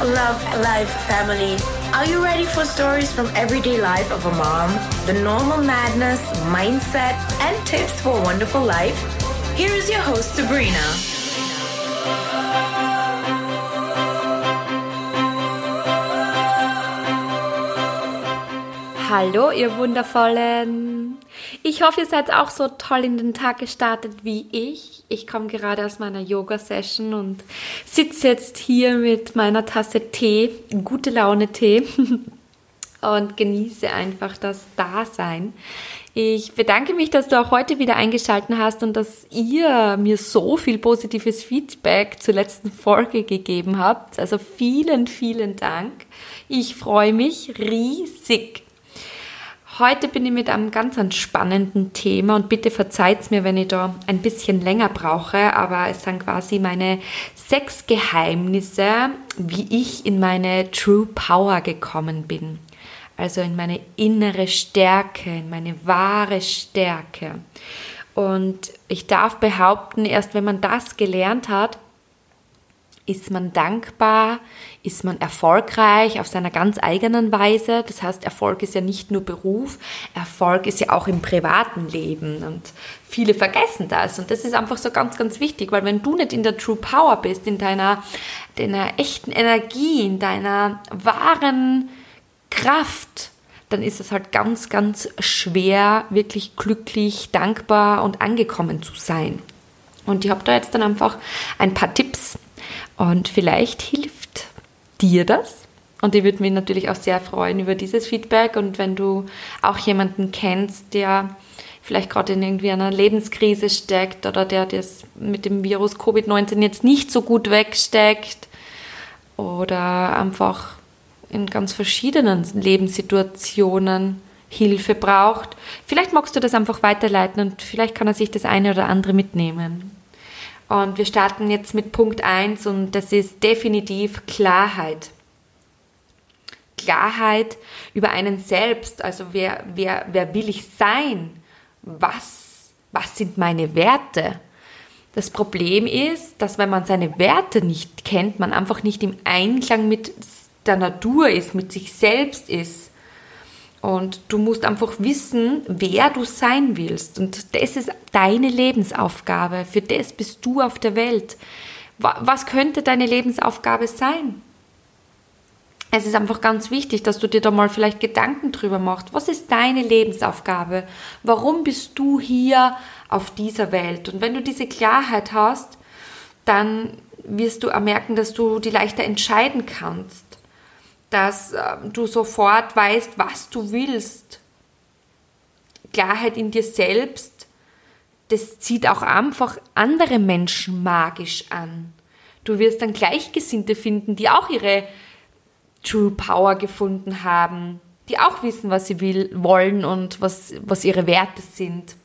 love life, family. Are you ready for stories from everyday life of a mom? The normal madness, mindset, and tips for a wonderful life? Here is your host, Sabrina. Hallo, ihr Wundervollen! Ich hoffe, ihr seid auch so toll in den Tag gestartet wie ich. Ich komme gerade aus meiner Yoga-Session und sitze jetzt hier mit meiner Tasse Tee, gute Laune Tee, und genieße einfach das Dasein. Ich bedanke mich, dass du auch heute wieder eingeschaltet hast und dass ihr mir so viel positives Feedback zur letzten Folge gegeben habt. Also vielen, vielen Dank. Ich freue mich riesig. Heute bin ich mit einem ganz spannenden Thema und bitte verzeiht mir, wenn ich da ein bisschen länger brauche, aber es sind quasi meine sechs Geheimnisse, wie ich in meine True Power gekommen bin. Also in meine innere Stärke, in meine wahre Stärke. Und ich darf behaupten, erst wenn man das gelernt hat, ist man dankbar? Ist man erfolgreich auf seiner ganz eigenen Weise? Das heißt, Erfolg ist ja nicht nur Beruf, Erfolg ist ja auch im privaten Leben und viele vergessen das und das ist einfach so ganz, ganz wichtig, weil wenn du nicht in der True Power bist, in deiner, deiner echten Energie, in deiner wahren Kraft, dann ist es halt ganz, ganz schwer, wirklich glücklich, dankbar und angekommen zu sein. Und ich habe da jetzt dann einfach ein paar Tipps und vielleicht hilft dir das. Und ich würde mich natürlich auch sehr freuen über dieses Feedback. Und wenn du auch jemanden kennst, der vielleicht gerade in irgendwie einer Lebenskrise steckt oder der das mit dem Virus Covid-19 jetzt nicht so gut wegsteckt oder einfach in ganz verschiedenen Lebenssituationen Hilfe braucht, vielleicht magst du das einfach weiterleiten und vielleicht kann er sich das eine oder andere mitnehmen. Und wir starten jetzt mit Punkt 1 und das ist definitiv Klarheit. Klarheit über einen selbst, also wer, wer, wer will ich sein? Was, was sind meine Werte? Das Problem ist, dass wenn man seine Werte nicht kennt, man einfach nicht im Einklang mit der Natur ist, mit sich selbst ist. Und du musst einfach wissen, wer du sein willst. Und das ist deine Lebensaufgabe. Für das bist du auf der Welt. Was könnte deine Lebensaufgabe sein? Es ist einfach ganz wichtig, dass du dir da mal vielleicht Gedanken drüber machst. Was ist deine Lebensaufgabe? Warum bist du hier auf dieser Welt? Und wenn du diese Klarheit hast, dann wirst du merken, dass du die leichter entscheiden kannst dass äh, du sofort weißt, was du willst. Klarheit in dir selbst, das zieht auch einfach andere Menschen magisch an. Du wirst dann Gleichgesinnte finden, die auch ihre True Power gefunden haben, die auch wissen, was sie will, wollen und was, was ihre Werte sind.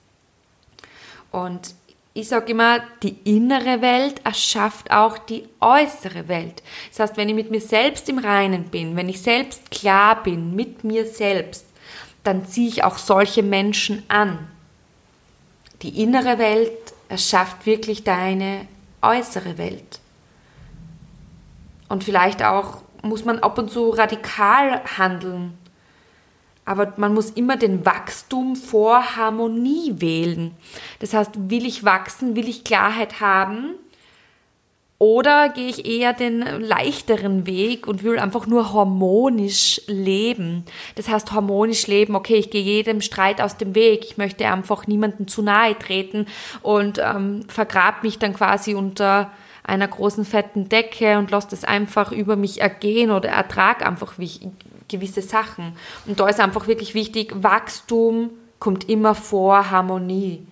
Und ich sage immer, die innere Welt erschafft auch die äußere Welt. Das heißt, wenn ich mit mir selbst im Reinen bin, wenn ich selbst klar bin mit mir selbst, dann ziehe ich auch solche Menschen an. Die innere Welt erschafft wirklich deine äußere Welt. Und vielleicht auch muss man ab und zu radikal handeln aber man muss immer den Wachstum vor Harmonie wählen. Das heißt, will ich wachsen, will ich Klarheit haben? Oder gehe ich eher den leichteren Weg und will einfach nur harmonisch leben? Das heißt, harmonisch leben, okay, ich gehe jedem Streit aus dem Weg, ich möchte einfach niemandem zu nahe treten und ähm, vergrab mich dann quasi unter einer großen fetten Decke und lasse das einfach über mich ergehen oder ertrag einfach, gewisse Sachen. Und da ist einfach wirklich wichtig, Wachstum kommt immer vor Harmonie.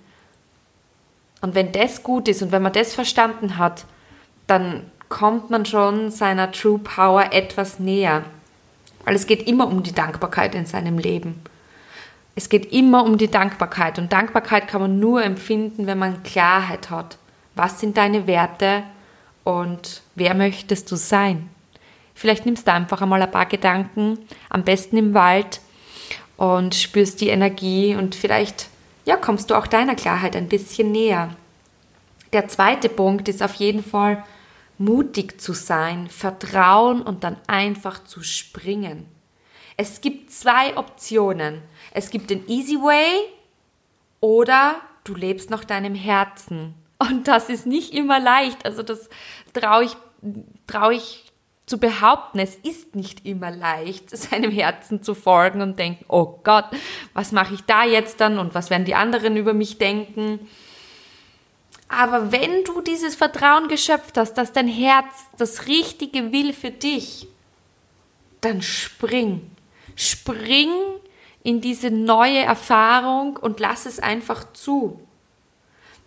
Und wenn das gut ist und wenn man das verstanden hat, dann kommt man schon seiner True Power etwas näher. Weil es geht immer um die Dankbarkeit in seinem Leben. Es geht immer um die Dankbarkeit. Und Dankbarkeit kann man nur empfinden, wenn man Klarheit hat. Was sind deine Werte und wer möchtest du sein? Vielleicht nimmst du einfach einmal ein paar Gedanken, am besten im Wald und spürst die Energie und vielleicht ja, kommst du auch deiner Klarheit ein bisschen näher. Der zweite Punkt ist auf jeden Fall mutig zu sein, vertrauen und dann einfach zu springen. Es gibt zwei Optionen. Es gibt den Easy Way oder du lebst nach deinem Herzen. Und das ist nicht immer leicht. Also das traue ich, trau ich zu behaupten, es ist nicht immer leicht, seinem Herzen zu folgen und denken, oh Gott, was mache ich da jetzt dann und was werden die anderen über mich denken? Aber wenn du dieses Vertrauen geschöpft hast, dass dein Herz das Richtige will für dich, dann spring. Spring in diese neue Erfahrung und lass es einfach zu.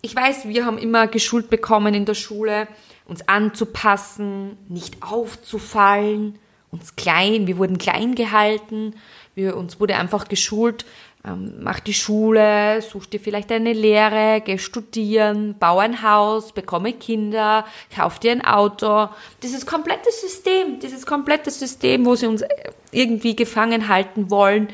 Ich weiß, wir haben immer geschult bekommen in der Schule, uns anzupassen, nicht aufzufallen, uns klein, wir wurden klein gehalten, wir, uns wurde einfach geschult, ähm, mach die Schule, such dir vielleicht eine Lehre, geh studieren, bau ein Haus, bekomme Kinder, kauf dir ein Auto. Dieses komplette System, dieses komplette System, wo sie uns irgendwie gefangen halten wollen.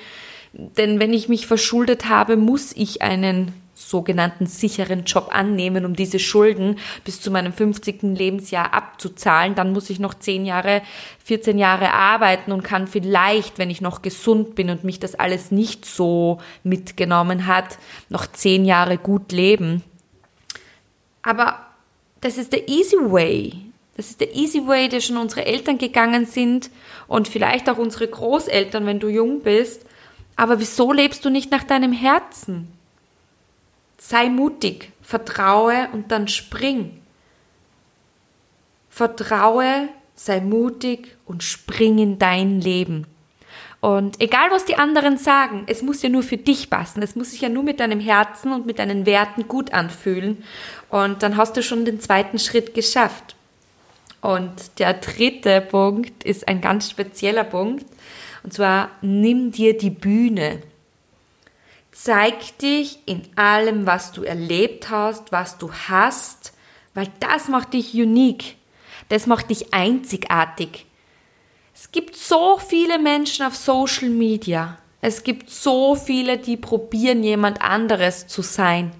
Denn wenn ich mich verschuldet habe, muss ich einen sogenannten sicheren Job annehmen, um diese Schulden bis zu meinem 50. Lebensjahr abzuzahlen. Dann muss ich noch 10 Jahre, 14 Jahre arbeiten und kann vielleicht, wenn ich noch gesund bin und mich das alles nicht so mitgenommen hat, noch 10 Jahre gut leben. Aber das ist der easy way. Das ist der easy way, der schon unsere Eltern gegangen sind und vielleicht auch unsere Großeltern, wenn du jung bist. Aber wieso lebst du nicht nach deinem Herzen? Sei mutig, vertraue und dann spring. Vertraue, sei mutig und spring in dein Leben. Und egal, was die anderen sagen, es muss ja nur für dich passen. Es muss sich ja nur mit deinem Herzen und mit deinen Werten gut anfühlen. Und dann hast du schon den zweiten Schritt geschafft. Und der dritte Punkt ist ein ganz spezieller Punkt. Und zwar, nimm dir die Bühne. Zeig dich in allem, was du erlebt hast, was du hast, weil das macht dich unique. Das macht dich einzigartig. Es gibt so viele Menschen auf Social Media. Es gibt so viele, die probieren, jemand anderes zu sein.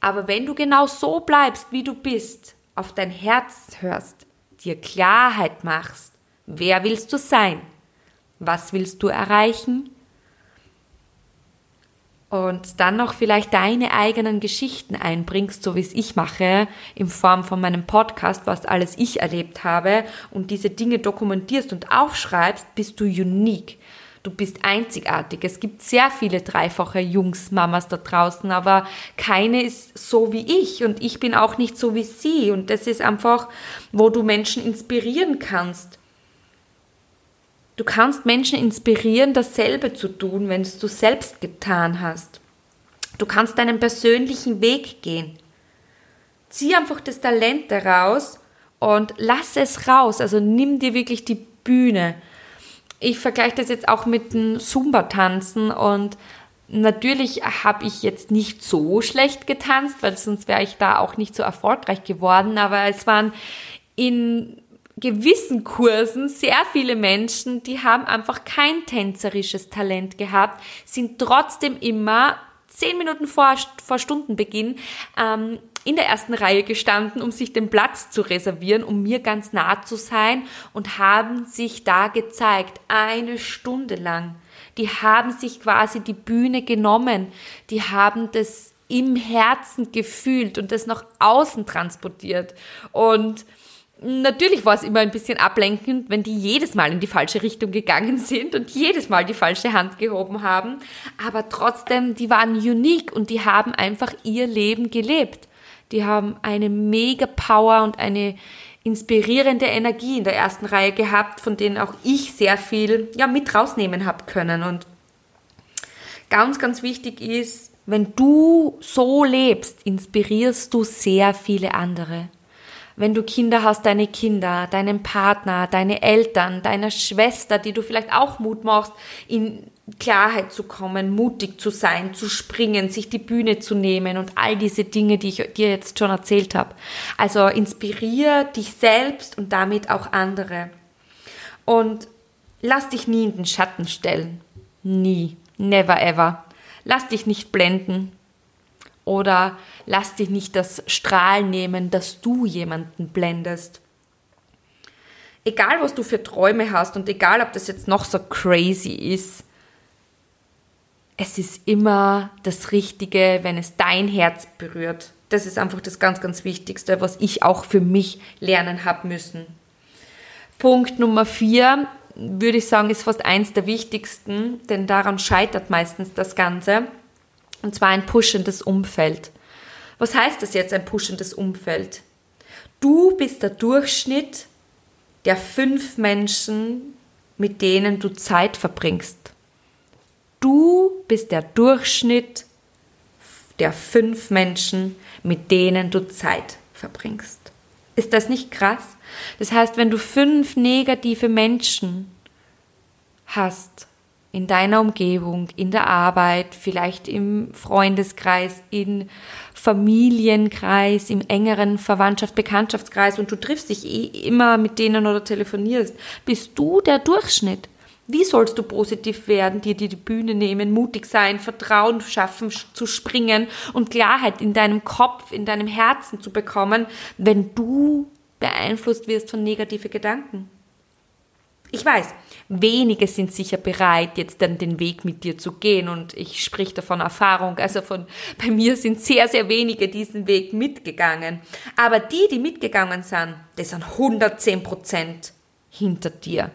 Aber wenn du genau so bleibst, wie du bist, auf dein Herz hörst, dir Klarheit machst, wer willst du sein? Was willst du erreichen? Und dann noch vielleicht deine eigenen Geschichten einbringst, so wie es ich mache, in Form von meinem Podcast, was alles ich erlebt habe und diese Dinge dokumentierst und aufschreibst, bist du unique. Du bist einzigartig. Es gibt sehr viele dreifache Jungsmamas da draußen, aber keine ist so wie ich und ich bin auch nicht so wie sie. Und das ist einfach, wo du Menschen inspirieren kannst. Du kannst Menschen inspirieren, dasselbe zu tun, wenn es du selbst getan hast. Du kannst deinen persönlichen Weg gehen. Zieh einfach das Talent daraus und lass es raus. Also nimm dir wirklich die Bühne. Ich vergleiche das jetzt auch mit dem Zumba-Tanzen und natürlich habe ich jetzt nicht so schlecht getanzt, weil sonst wäre ich da auch nicht so erfolgreich geworden, aber es waren in gewissen Kursen sehr viele Menschen, die haben einfach kein tänzerisches Talent gehabt, sind trotzdem immer zehn Minuten vor, vor Stundenbeginn ähm, in der ersten Reihe gestanden, um sich den Platz zu reservieren, um mir ganz nah zu sein und haben sich da gezeigt, eine Stunde lang. Die haben sich quasi die Bühne genommen, die haben das im Herzen gefühlt und das nach außen transportiert und Natürlich war es immer ein bisschen ablenkend, wenn die jedes Mal in die falsche Richtung gegangen sind und jedes Mal die falsche Hand gehoben haben. Aber trotzdem, die waren unique und die haben einfach ihr Leben gelebt. Die haben eine mega Power und eine inspirierende Energie in der ersten Reihe gehabt, von denen auch ich sehr viel ja, mit rausnehmen habe können. Und ganz, ganz wichtig ist, wenn du so lebst, inspirierst du sehr viele andere wenn du Kinder hast, deine Kinder, deinen Partner, deine Eltern, deiner Schwester, die du vielleicht auch Mut machst, in Klarheit zu kommen, mutig zu sein, zu springen, sich die Bühne zu nehmen und all diese Dinge, die ich dir jetzt schon erzählt habe. Also inspirier dich selbst und damit auch andere. Und lass dich nie in den Schatten stellen. Nie. Never ever. Lass dich nicht blenden. Oder lass dich nicht das Strahlen nehmen, dass du jemanden blendest. egal was du für Träume hast und egal ob das jetzt noch so crazy ist, es ist immer das Richtige, wenn es dein Herz berührt. Das ist einfach das ganz, ganz Wichtigste, was ich auch für mich lernen habe müssen. Punkt Nummer vier, würde ich sagen, ist fast eins der wichtigsten, denn daran scheitert meistens das Ganze. Und zwar ein pushendes Umfeld. Was heißt das jetzt, ein pushendes Umfeld? Du bist der Durchschnitt der fünf Menschen, mit denen du Zeit verbringst. Du bist der Durchschnitt der fünf Menschen, mit denen du Zeit verbringst. Ist das nicht krass? Das heißt, wenn du fünf negative Menschen hast in deiner Umgebung, in der Arbeit, vielleicht im Freundeskreis, in Familienkreis, im engeren Verwandtschaft, Bekanntschaftskreis und du triffst dich eh immer mit denen oder telefonierst, bist du der Durchschnitt. Wie sollst du positiv werden, dir die Bühne nehmen, mutig sein, Vertrauen schaffen, zu springen und Klarheit in deinem Kopf, in deinem Herzen zu bekommen, wenn du beeinflusst wirst von negative Gedanken? Ich weiß, wenige sind sicher bereit, jetzt dann den Weg mit dir zu gehen und ich sprich davon Erfahrung. Also von, bei mir sind sehr, sehr wenige diesen Weg mitgegangen. Aber die, die mitgegangen sind, das sind 110 Prozent hinter dir.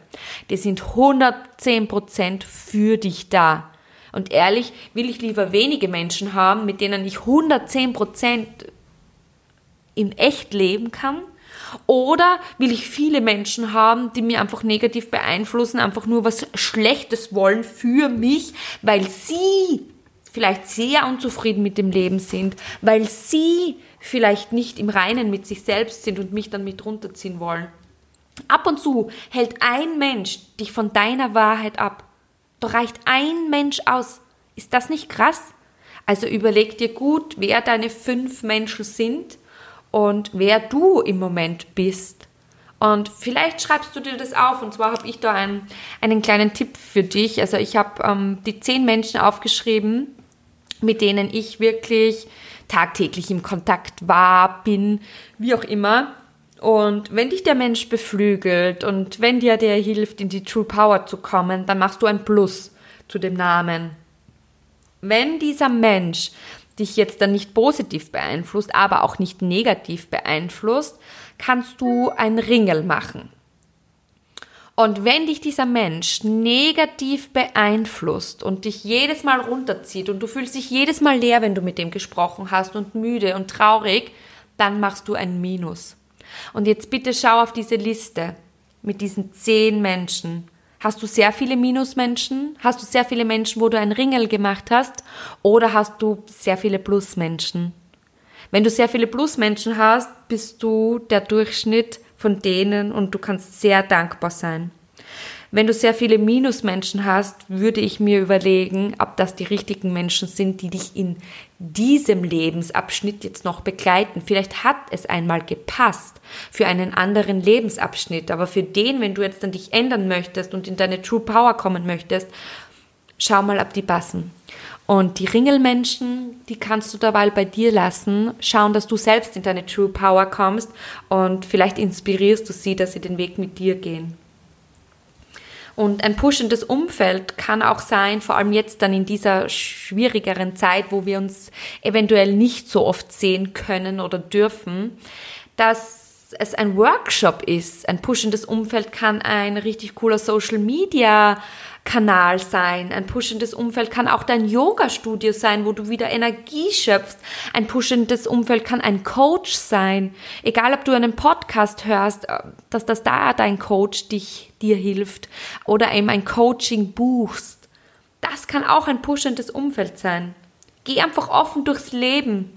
Die sind 110% für dich da. Und ehrlich, will ich lieber wenige Menschen haben, mit denen ich 110% in echt leben kann? Oder will ich viele Menschen haben, die mir einfach negativ beeinflussen, einfach nur was Schlechtes wollen für mich, weil sie vielleicht sehr unzufrieden mit dem Leben sind, weil sie vielleicht nicht im Reinen mit sich selbst sind und mich dann mit runterziehen wollen. Ab und zu hält ein Mensch dich von deiner Wahrheit ab. Doch reicht ein Mensch aus. Ist das nicht krass? Also überleg dir gut, wer deine fünf Menschen sind und wer du im Moment bist. Und vielleicht schreibst du dir das auf. Und zwar habe ich da einen, einen kleinen Tipp für dich. Also ich habe ähm, die zehn Menschen aufgeschrieben, mit denen ich wirklich tagtäglich im Kontakt war, bin, wie auch immer. Und wenn dich der Mensch beflügelt und wenn dir der hilft, in die True Power zu kommen, dann machst du ein Plus zu dem Namen. Wenn dieser Mensch dich jetzt dann nicht positiv beeinflusst, aber auch nicht negativ beeinflusst, kannst du ein Ringel machen. Und wenn dich dieser Mensch negativ beeinflusst und dich jedes Mal runterzieht und du fühlst dich jedes Mal leer, wenn du mit dem gesprochen hast und müde und traurig, dann machst du ein Minus. Und jetzt bitte schau auf diese Liste mit diesen zehn Menschen. Hast du sehr viele Minusmenschen? Hast du sehr viele Menschen, wo du ein Ringel gemacht hast? Oder hast du sehr viele Plusmenschen? Wenn du sehr viele Plusmenschen hast, bist du der Durchschnitt von denen und du kannst sehr dankbar sein. Wenn du sehr viele Minusmenschen hast, würde ich mir überlegen, ob das die richtigen Menschen sind, die dich in diesem Lebensabschnitt jetzt noch begleiten. Vielleicht hat es einmal gepasst für einen anderen Lebensabschnitt, aber für den, wenn du jetzt dann dich ändern möchtest und in deine True Power kommen möchtest, schau mal, ob die passen. Und die Ringelmenschen, die kannst du dabei bei dir lassen, schauen, dass du selbst in deine True Power kommst und vielleicht inspirierst du sie, dass sie den Weg mit dir gehen. Und ein pushendes Umfeld kann auch sein, vor allem jetzt dann in dieser schwierigeren Zeit, wo wir uns eventuell nicht so oft sehen können oder dürfen, dass es ein Workshop ist. Ein pushendes Umfeld kann ein richtig cooler Social Media Kanal sein. Ein pushendes Umfeld kann auch dein Yoga-Studio sein, wo du wieder Energie schöpfst. Ein pushendes Umfeld kann ein Coach sein. Egal, ob du einen Podcast hörst, äh, dass das da dein Coach dich, dir hilft oder eben ein Coaching buchst. Das kann auch ein pushendes Umfeld sein. Geh einfach offen durchs Leben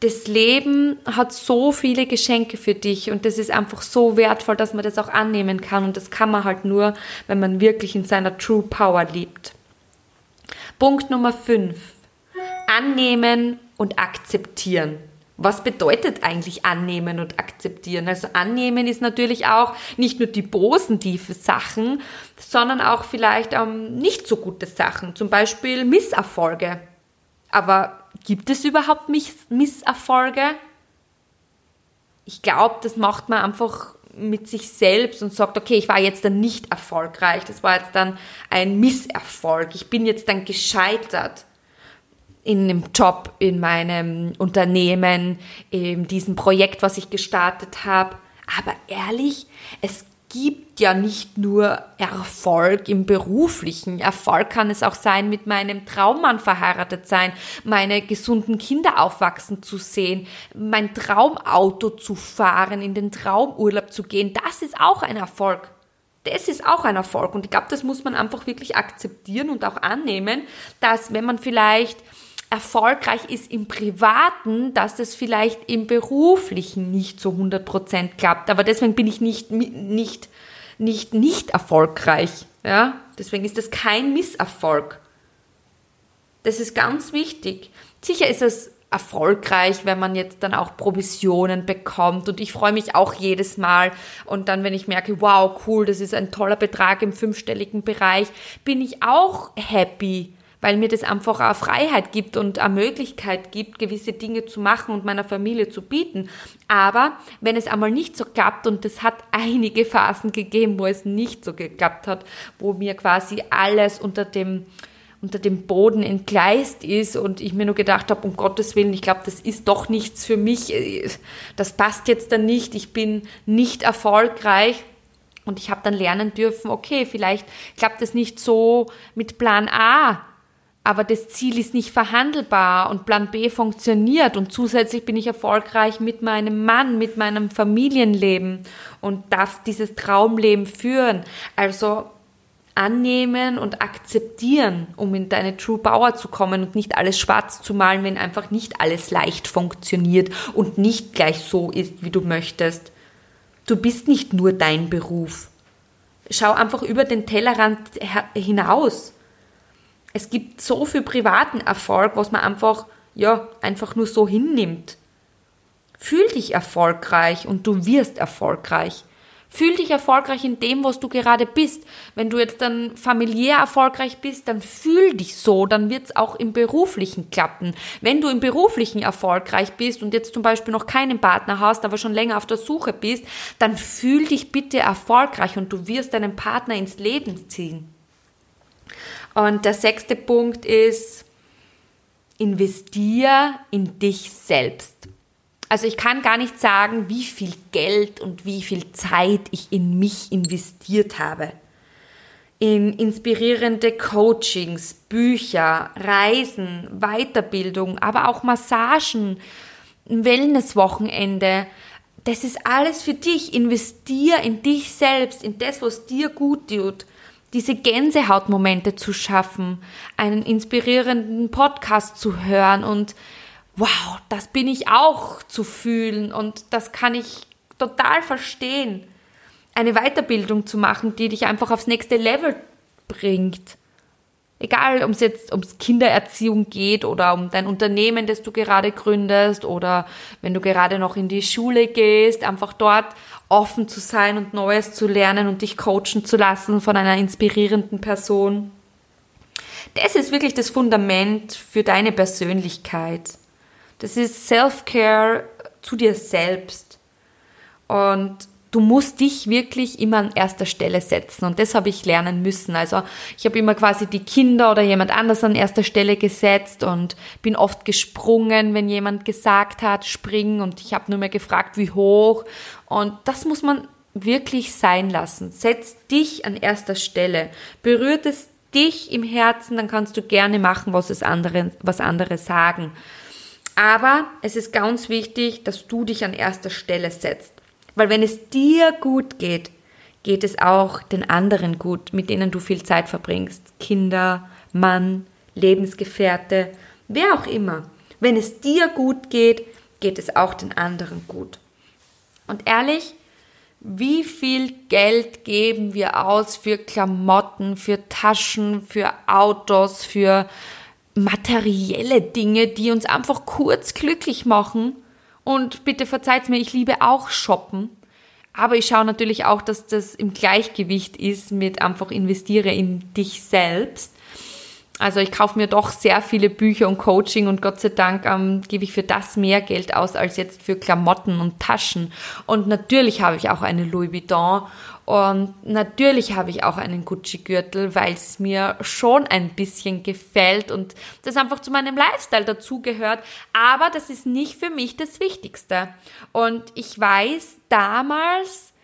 das Leben hat so viele Geschenke für dich und das ist einfach so wertvoll, dass man das auch annehmen kann und das kann man halt nur, wenn man wirklich in seiner True Power lebt. Punkt Nummer 5. Annehmen und akzeptieren. Was bedeutet eigentlich annehmen und akzeptieren? Also annehmen ist natürlich auch nicht nur die positiven Sachen, sondern auch vielleicht ähm, nicht so gute Sachen, zum Beispiel Misserfolge. Aber gibt es überhaupt Miss Misserfolge? Ich glaube, das macht man einfach mit sich selbst und sagt, okay, ich war jetzt dann nicht erfolgreich, das war jetzt dann ein Misserfolg, ich bin jetzt dann gescheitert in dem Job, in meinem Unternehmen, in diesem Projekt, was ich gestartet habe. Aber ehrlich, es gibt ja nicht nur Erfolg im beruflichen. Erfolg kann es auch sein, mit meinem Traummann verheiratet sein, meine gesunden Kinder aufwachsen zu sehen, mein Traumauto zu fahren, in den Traumurlaub zu gehen. Das ist auch ein Erfolg. Das ist auch ein Erfolg. Und ich glaube, das muss man einfach wirklich akzeptieren und auch annehmen, dass wenn man vielleicht erfolgreich ist im Privaten, dass es vielleicht im Beruflichen nicht so 100% klappt. Aber deswegen bin ich nicht, nicht, nicht, nicht erfolgreich. Ja? Deswegen ist das kein Misserfolg. Das ist ganz wichtig. Sicher ist es erfolgreich, wenn man jetzt dann auch Provisionen bekommt. Und ich freue mich auch jedes Mal. Und dann, wenn ich merke, wow, cool, das ist ein toller Betrag im fünfstelligen Bereich, bin ich auch happy weil mir das einfach eine Freiheit gibt und eine Möglichkeit gibt, gewisse Dinge zu machen und meiner Familie zu bieten. Aber wenn es einmal nicht so klappt, und es hat einige Phasen gegeben, wo es nicht so geklappt hat, wo mir quasi alles unter dem unter dem Boden entgleist ist und ich mir nur gedacht habe, um Gottes Willen, ich glaube, das ist doch nichts für mich, das passt jetzt dann nicht, ich bin nicht erfolgreich. Und ich habe dann lernen dürfen, okay, vielleicht klappt es nicht so mit Plan A, aber das Ziel ist nicht verhandelbar und Plan B funktioniert und zusätzlich bin ich erfolgreich mit meinem Mann, mit meinem Familienleben und darf dieses Traumleben führen. Also annehmen und akzeptieren, um in deine True Power zu kommen und nicht alles schwarz zu malen, wenn einfach nicht alles leicht funktioniert und nicht gleich so ist, wie du möchtest. Du bist nicht nur dein Beruf. Schau einfach über den Tellerrand hinaus es gibt so viel privaten Erfolg, was man einfach, ja, einfach nur so hinnimmt. Fühl dich erfolgreich und du wirst erfolgreich. Fühl dich erfolgreich in dem, was du gerade bist. Wenn du jetzt dann familiär erfolgreich bist, dann fühl dich so, dann wird es auch im beruflichen klappen. Wenn du im beruflichen erfolgreich bist und jetzt zum Beispiel noch keinen Partner hast, aber schon länger auf der Suche bist, dann fühl dich bitte erfolgreich und du wirst deinen Partner ins Leben ziehen. Und der sechste Punkt ist, investier in dich selbst. Also ich kann gar nicht sagen, wie viel Geld und wie viel Zeit ich in mich investiert habe. In inspirierende Coachings, Bücher, Reisen, Weiterbildung, aber auch Massagen, Wellnesswochenende. Das ist alles für dich. Investier in dich selbst, in das, was dir gut tut diese Gänsehautmomente zu schaffen, einen inspirierenden Podcast zu hören und wow, das bin ich auch zu fühlen und das kann ich total verstehen. Eine Weiterbildung zu machen, die dich einfach aufs nächste Level bringt. Egal, ob es jetzt ums Kindererziehung geht oder um dein Unternehmen, das du gerade gründest oder wenn du gerade noch in die Schule gehst, einfach dort offen zu sein und Neues zu lernen und dich coachen zu lassen von einer inspirierenden Person. Das ist wirklich das Fundament für deine Persönlichkeit. Das ist Self-Care zu dir selbst. Und du musst dich wirklich immer an erster Stelle setzen. Und das habe ich lernen müssen. Also ich habe immer quasi die Kinder oder jemand anders an erster Stelle gesetzt und bin oft gesprungen, wenn jemand gesagt hat, spring. Und ich habe nur mehr gefragt, wie hoch. Und das muss man wirklich sein lassen. Setz dich an erster Stelle. Berührt es dich im Herzen, dann kannst du gerne machen, was, es andere, was andere sagen. Aber es ist ganz wichtig, dass du dich an erster Stelle setzt. Weil wenn es dir gut geht, geht es auch den anderen gut, mit denen du viel Zeit verbringst. Kinder, Mann, Lebensgefährte, wer auch immer. Wenn es dir gut geht, geht es auch den anderen gut. Und ehrlich, wie viel Geld geben wir aus für Klamotten, für Taschen, für Autos, für materielle Dinge, die uns einfach kurz glücklich machen und bitte verzeiht mir, ich liebe auch Shoppen. Aber ich schaue natürlich auch, dass das im Gleichgewicht ist mit einfach investiere in dich selbst. Also ich kaufe mir doch sehr viele Bücher und Coaching und Gott sei Dank ähm, gebe ich für das mehr Geld aus als jetzt für Klamotten und Taschen. Und natürlich habe ich auch eine Louis Vuitton und natürlich habe ich auch einen Gucci-Gürtel, weil es mir schon ein bisschen gefällt und das einfach zu meinem Lifestyle dazugehört. Aber das ist nicht für mich das Wichtigste. Und ich weiß damals,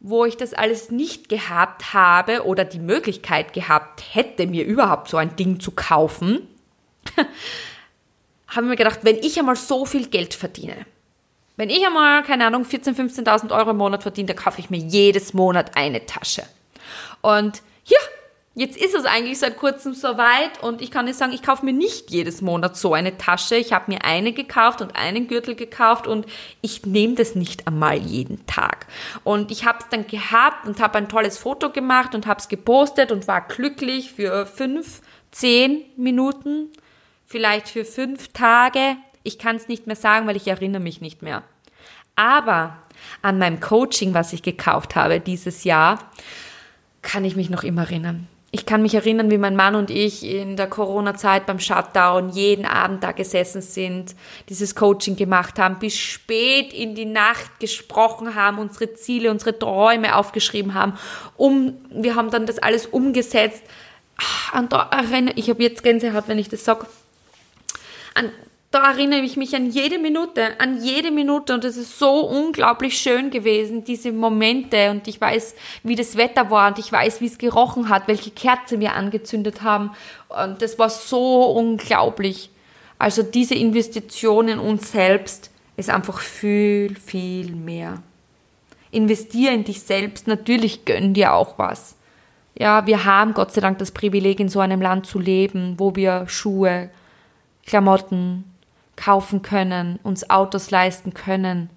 wo ich das alles nicht gehabt habe oder die Möglichkeit gehabt hätte, mir überhaupt so ein Ding zu kaufen, habe ich mir gedacht, wenn ich einmal so viel Geld verdiene, wenn ich einmal, keine Ahnung, 14.000, 15.000 Euro im Monat verdiene, dann kaufe ich mir jedes Monat eine Tasche. Und ja, Jetzt ist es eigentlich seit kurzem soweit und ich kann dir sagen, ich kaufe mir nicht jedes Monat so eine Tasche. Ich habe mir eine gekauft und einen Gürtel gekauft und ich nehme das nicht einmal jeden Tag. Und ich habe es dann gehabt und habe ein tolles Foto gemacht und habe es gepostet und war glücklich für fünf, zehn Minuten, vielleicht für fünf Tage. Ich kann es nicht mehr sagen, weil ich erinnere mich nicht mehr. Aber an meinem Coaching, was ich gekauft habe dieses Jahr, kann ich mich noch immer erinnern ich kann mich erinnern, wie mein Mann und ich in der Corona-Zeit beim Shutdown jeden Abend da gesessen sind, dieses Coaching gemacht haben, bis spät in die Nacht gesprochen haben, unsere Ziele, unsere Träume aufgeschrieben haben. Um, wir haben dann das alles umgesetzt. An da ich habe jetzt Gänsehaut, wenn ich das sage. Da erinnere ich mich an jede Minute, an jede Minute und es ist so unglaublich schön gewesen, diese Momente und ich weiß, wie das Wetter war und ich weiß, wie es gerochen hat, welche Kerze wir angezündet haben und das war so unglaublich. Also diese Investition in uns selbst ist einfach viel, viel mehr. Investier in dich selbst, natürlich gönn dir auch was. Ja, wir haben Gott sei Dank das Privileg, in so einem Land zu leben, wo wir Schuhe, Klamotten, kaufen können, uns Autos leisten können.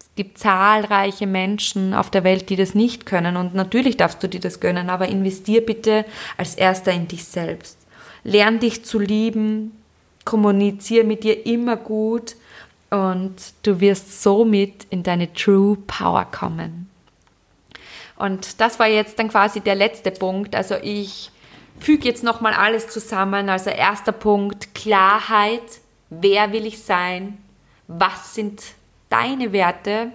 Es gibt zahlreiche Menschen auf der Welt, die das nicht können und natürlich darfst du dir das gönnen, aber investier bitte als erster in dich selbst. Lern dich zu lieben, kommuniziere mit dir immer gut und du wirst somit in deine True Power kommen. Und das war jetzt dann quasi der letzte Punkt. Also ich füge jetzt nochmal alles zusammen. Also erster Punkt, Klarheit Wer will ich sein? Was sind deine Werte?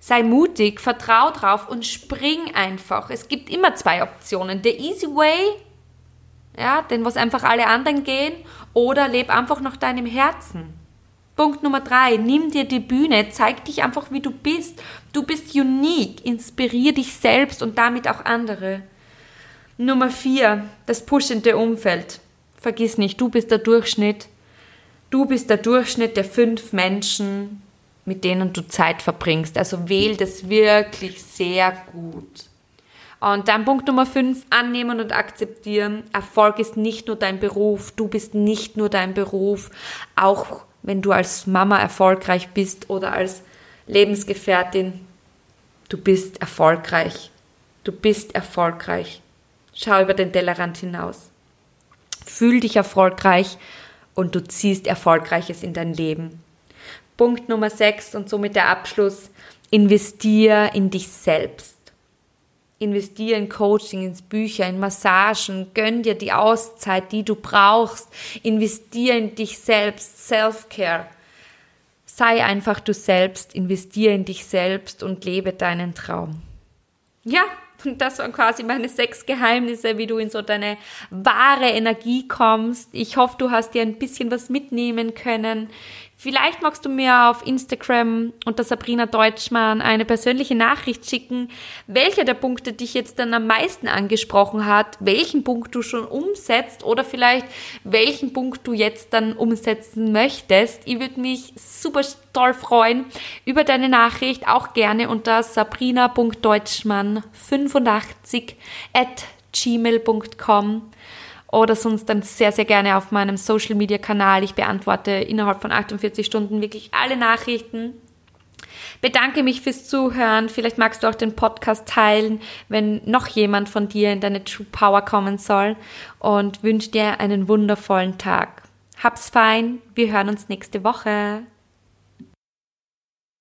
Sei mutig, vertrau drauf und spring einfach. Es gibt immer zwei Optionen. Der easy way, ja, den was einfach alle anderen gehen, oder leb einfach nach deinem Herzen. Punkt Nummer drei, nimm dir die Bühne, zeig dich einfach, wie du bist. Du bist unique, inspirier dich selbst und damit auch andere. Nummer vier, das pushende Umfeld. Vergiss nicht, du bist der Durchschnitt Du bist der Durchschnitt der fünf Menschen, mit denen du Zeit verbringst. Also wähl das wirklich sehr gut. Und dann Punkt Nummer fünf, annehmen und akzeptieren. Erfolg ist nicht nur dein Beruf, du bist nicht nur dein Beruf. Auch wenn du als Mama erfolgreich bist oder als Lebensgefährtin, du bist erfolgreich. Du bist erfolgreich. Schau über den Tellerrand hinaus. Fühl dich erfolgreich und du ziehst Erfolgreiches in dein Leben. Punkt Nummer 6 und somit der Abschluss, investier in dich selbst. Investier in Coaching, ins Bücher, in Massagen, gönn dir die Auszeit, die du brauchst. Investier in dich selbst, Self-Care. Sei einfach du selbst, investier in dich selbst und lebe deinen Traum. Ja, das waren quasi meine sechs Geheimnisse, wie du in so deine wahre Energie kommst. Ich hoffe, du hast dir ein bisschen was mitnehmen können. Vielleicht magst du mir auf Instagram unter Sabrina Deutschmann eine persönliche Nachricht schicken, welcher der Punkte dich jetzt dann am meisten angesprochen hat, welchen Punkt du schon umsetzt oder vielleicht welchen Punkt du jetzt dann umsetzen möchtest. Ich würde mich super toll freuen über deine Nachricht, auch gerne unter sabrina.deutschmann85 at gmail.com oder sonst dann sehr, sehr gerne auf meinem Social Media Kanal. Ich beantworte innerhalb von 48 Stunden wirklich alle Nachrichten. Bedanke mich fürs Zuhören. Vielleicht magst du auch den Podcast teilen, wenn noch jemand von dir in deine True Power kommen soll. Und wünsche dir einen wundervollen Tag. Hab's fein. Wir hören uns nächste Woche.